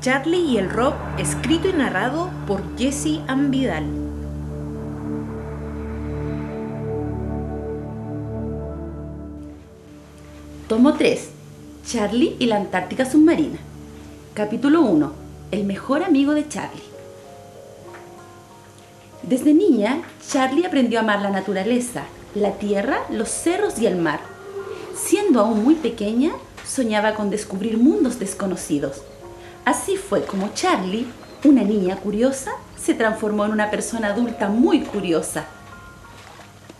Charlie y el Rob, escrito y narrado por Jesse Ambidal. Tomo 3. Charlie y la Antártica submarina. Capítulo 1. El mejor amigo de Charlie. Desde niña, Charlie aprendió a amar la naturaleza, la tierra, los cerros y el mar. Siendo aún muy pequeña, soñaba con descubrir mundos desconocidos. Así fue como Charlie, una niña curiosa, se transformó en una persona adulta muy curiosa.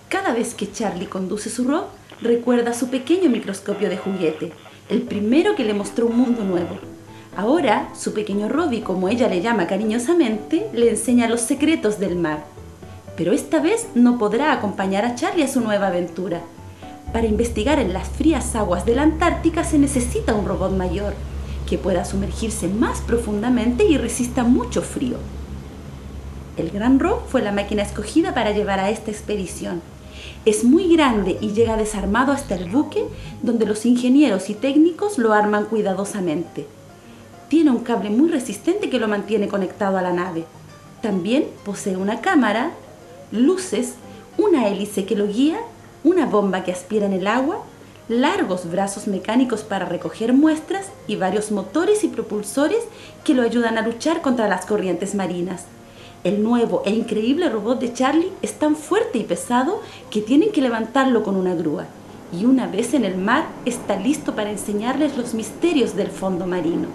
Cada vez que Charlie conduce su rock, recuerda su pequeño microscopio de juguete, el primero que le mostró un mundo nuevo. Ahora, su pequeño Robbie, como ella le llama cariñosamente, le enseña los secretos del mar. Pero esta vez no podrá acompañar a Charlie a su nueva aventura. Para investigar en las frías aguas de la Antártica se necesita un robot mayor, que pueda sumergirse más profundamente y resista mucho frío. El Gran Rock fue la máquina escogida para llevar a esta expedición. Es muy grande y llega desarmado hasta el buque, donde los ingenieros y técnicos lo arman cuidadosamente. Tiene un cable muy resistente que lo mantiene conectado a la nave. También posee una cámara, luces, una hélice que lo guía, una bomba que aspira en el agua, largos brazos mecánicos para recoger muestras y varios motores y propulsores que lo ayudan a luchar contra las corrientes marinas. El nuevo e increíble robot de Charlie es tan fuerte y pesado que tienen que levantarlo con una grúa. Y una vez en el mar está listo para enseñarles los misterios del fondo marino.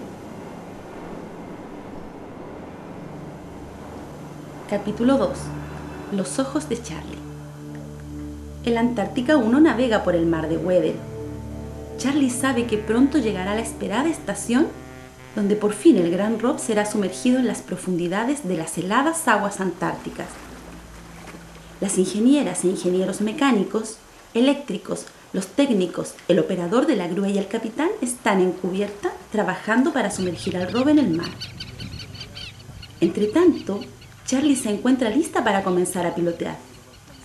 Capítulo 2. Los ojos de Charlie. El Antártica 1 navega por el mar de Weddell. Charlie sabe que pronto llegará la esperada estación donde por fin el gran Rob será sumergido en las profundidades de las heladas aguas antárticas. Las ingenieras e ingenieros mecánicos, eléctricos, los técnicos, el operador de la grúa y el capitán están en cubierta trabajando para sumergir al Rob en el mar. Entre tanto, Charlie se encuentra lista para comenzar a pilotear.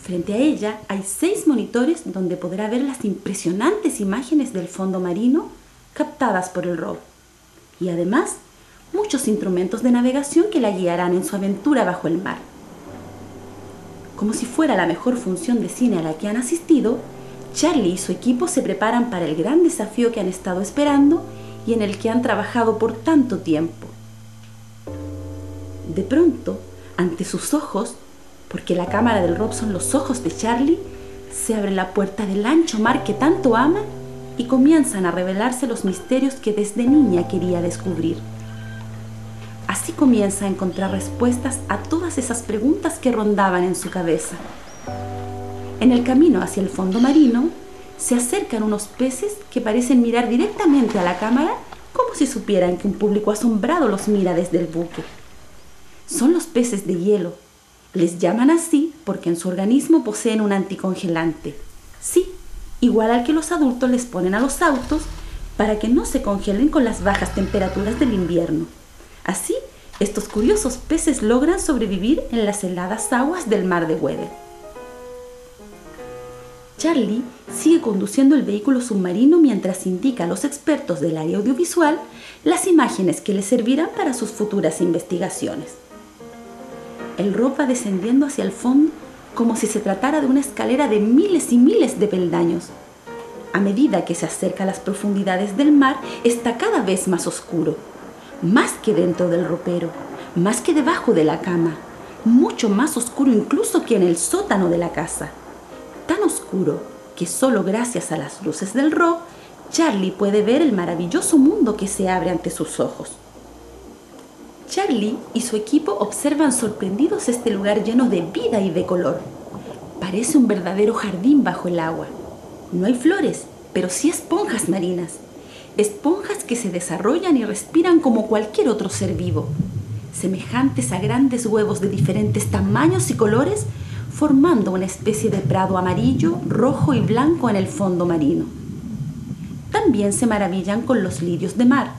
Frente a ella hay seis monitores donde podrá ver las impresionantes imágenes del fondo marino captadas por el Rob. Y además, muchos instrumentos de navegación que la guiarán en su aventura bajo el mar. Como si fuera la mejor función de cine a la que han asistido, Charlie y su equipo se preparan para el gran desafío que han estado esperando y en el que han trabajado por tanto tiempo. De pronto, ante sus ojos, porque la cámara del Rob son los ojos de Charlie, se abre la puerta del ancho mar que tanto ama y comienzan a revelarse los misterios que desde niña quería descubrir. Así comienza a encontrar respuestas a todas esas preguntas que rondaban en su cabeza. En el camino hacia el fondo marino, se acercan unos peces que parecen mirar directamente a la cámara como si supieran que un público asombrado los mira desde el buque son los peces de hielo. Les llaman así porque en su organismo poseen un anticongelante. Sí, igual al que los adultos les ponen a los autos para que no se congelen con las bajas temperaturas del invierno. Así, estos curiosos peces logran sobrevivir en las heladas aguas del mar de Weddell. Charlie sigue conduciendo el vehículo submarino mientras indica a los expertos del área audiovisual las imágenes que le servirán para sus futuras investigaciones el ropa descendiendo hacia el fondo como si se tratara de una escalera de miles y miles de peldaños. A medida que se acerca a las profundidades del mar, está cada vez más oscuro, más que dentro del ropero, más que debajo de la cama, mucho más oscuro incluso que en el sótano de la casa. Tan oscuro que solo gracias a las luces del ro, Charlie puede ver el maravilloso mundo que se abre ante sus ojos. Charlie y su equipo observan sorprendidos este lugar lleno de vida y de color. Parece un verdadero jardín bajo el agua. No hay flores, pero sí esponjas marinas. Esponjas que se desarrollan y respiran como cualquier otro ser vivo, semejantes a grandes huevos de diferentes tamaños y colores, formando una especie de prado amarillo, rojo y blanco en el fondo marino. También se maravillan con los lirios de mar,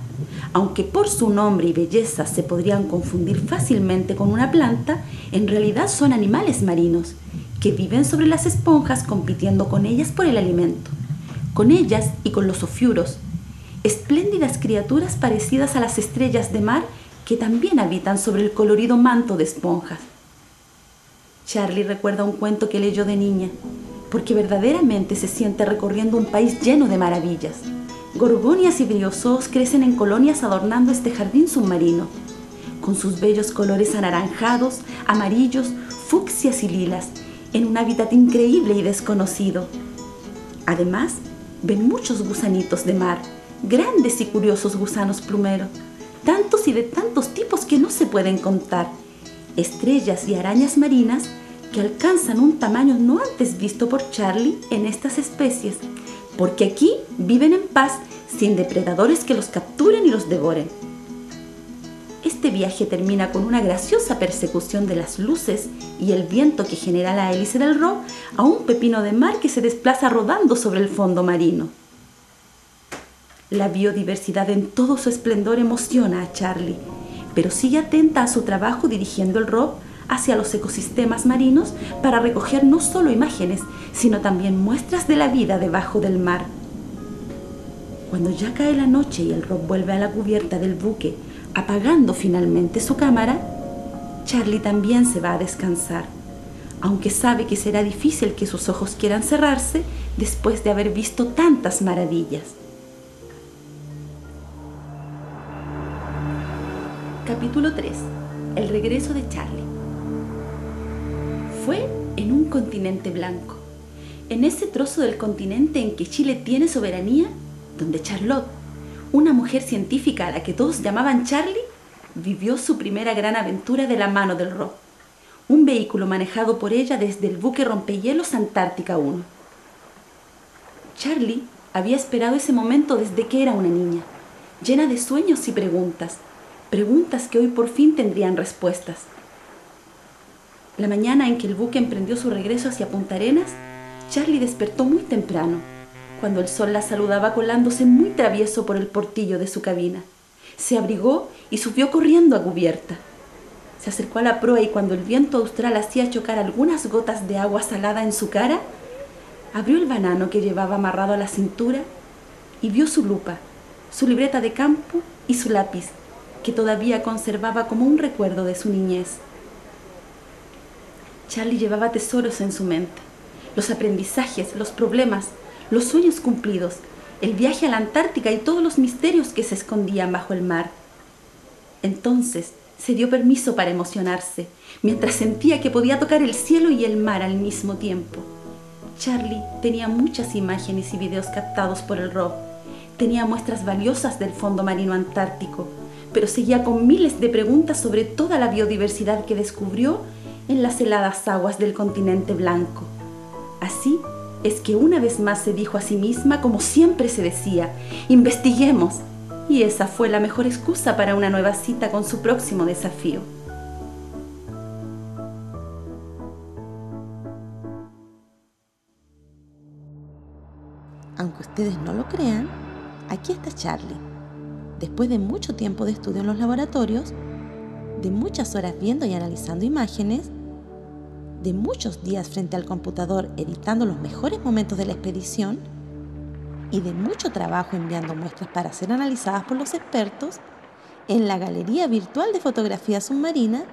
aunque por su nombre y belleza se podrían confundir fácilmente con una planta, en realidad son animales marinos que viven sobre las esponjas compitiendo con ellas por el alimento, con ellas y con los ofiuros, espléndidas criaturas parecidas a las estrellas de mar que también habitan sobre el colorido manto de esponjas. Charlie recuerda un cuento que leyó de niña, porque verdaderamente se siente recorriendo un país lleno de maravillas. Gorgonias y briosos crecen en colonias adornando este jardín submarino, con sus bellos colores anaranjados, amarillos, fucsias y lilas, en un hábitat increíble y desconocido. Además, ven muchos gusanitos de mar, grandes y curiosos gusanos plumeros, tantos y de tantos tipos que no se pueden contar, estrellas y arañas marinas que alcanzan un tamaño no antes visto por Charlie en estas especies, porque aquí viven en paz sin depredadores que los capturen y los devoren. Este viaje termina con una graciosa persecución de las luces y el viento que genera la hélice del Ro a un pepino de mar que se desplaza rodando sobre el fondo marino. La biodiversidad en todo su esplendor emociona a Charlie, pero sigue atenta a su trabajo dirigiendo el ROV hacia los ecosistemas marinos para recoger no solo imágenes, sino también muestras de la vida debajo del mar. Cuando ya cae la noche y el ROV vuelve a la cubierta del buque, apagando finalmente su cámara, Charlie también se va a descansar, aunque sabe que será difícil que sus ojos quieran cerrarse después de haber visto tantas maravillas. Capítulo 3. El regreso de Charlie. Fue en un continente blanco, en ese trozo del continente en que Chile tiene soberanía, donde Charlotte, una mujer científica a la que todos llamaban Charlie, vivió su primera gran aventura de la mano del Rob, un vehículo manejado por ella desde el buque rompehielos Antártica 1. Charlie había esperado ese momento desde que era una niña, llena de sueños y preguntas, preguntas que hoy por fin tendrían respuestas. La mañana en que el buque emprendió su regreso hacia Punta Arenas, Charlie despertó muy temprano, cuando el sol la saludaba colándose muy travieso por el portillo de su cabina. Se abrigó y subió corriendo a cubierta. Se acercó a la proa y cuando el viento austral hacía chocar algunas gotas de agua salada en su cara, abrió el banano que llevaba amarrado a la cintura y vio su lupa, su libreta de campo y su lápiz, que todavía conservaba como un recuerdo de su niñez. Charlie llevaba tesoros en su mente, los aprendizajes, los problemas, los sueños cumplidos, el viaje a la Antártica y todos los misterios que se escondían bajo el mar. Entonces se dio permiso para emocionarse, mientras sentía que podía tocar el cielo y el mar al mismo tiempo. Charlie tenía muchas imágenes y videos captados por el ROV. Tenía muestras valiosas del fondo marino antártico, pero seguía con miles de preguntas sobre toda la biodiversidad que descubrió en las heladas aguas del continente blanco. Así es que una vez más se dijo a sí misma, como siempre se decía, investiguemos. Y esa fue la mejor excusa para una nueva cita con su próximo desafío. Aunque ustedes no lo crean, aquí está Charlie después de mucho tiempo de estudio en los laboratorios, de muchas horas viendo y analizando imágenes, de muchos días frente al computador editando los mejores momentos de la expedición y de mucho trabajo enviando muestras para ser analizadas por los expertos en la Galería Virtual de Fotografía Submarina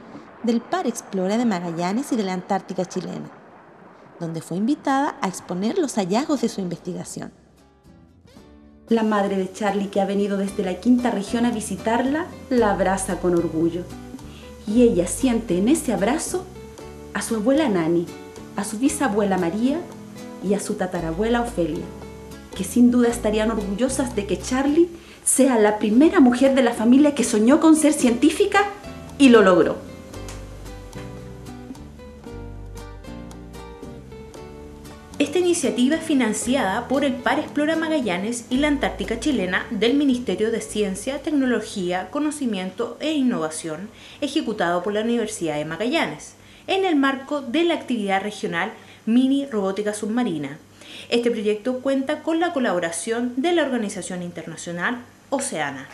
del Par Explora de Magallanes y de la Antártica chilena, donde fue invitada a exponer los hallazgos de su investigación. La madre de Charlie, que ha venido desde la quinta región a visitarla, la abraza con orgullo. Y ella siente en ese abrazo a su abuela Nani, a su bisabuela María y a su tatarabuela Ofelia, que sin duda estarían orgullosas de que Charlie sea la primera mujer de la familia que soñó con ser científica y lo logró. Esta iniciativa es financiada por el Par Explora Magallanes y la Antártica Chilena del Ministerio de Ciencia, Tecnología, Conocimiento e Innovación, ejecutado por la Universidad de Magallanes, en el marco de la actividad regional Mini Robótica Submarina. Este proyecto cuenta con la colaboración de la organización internacional Oceana.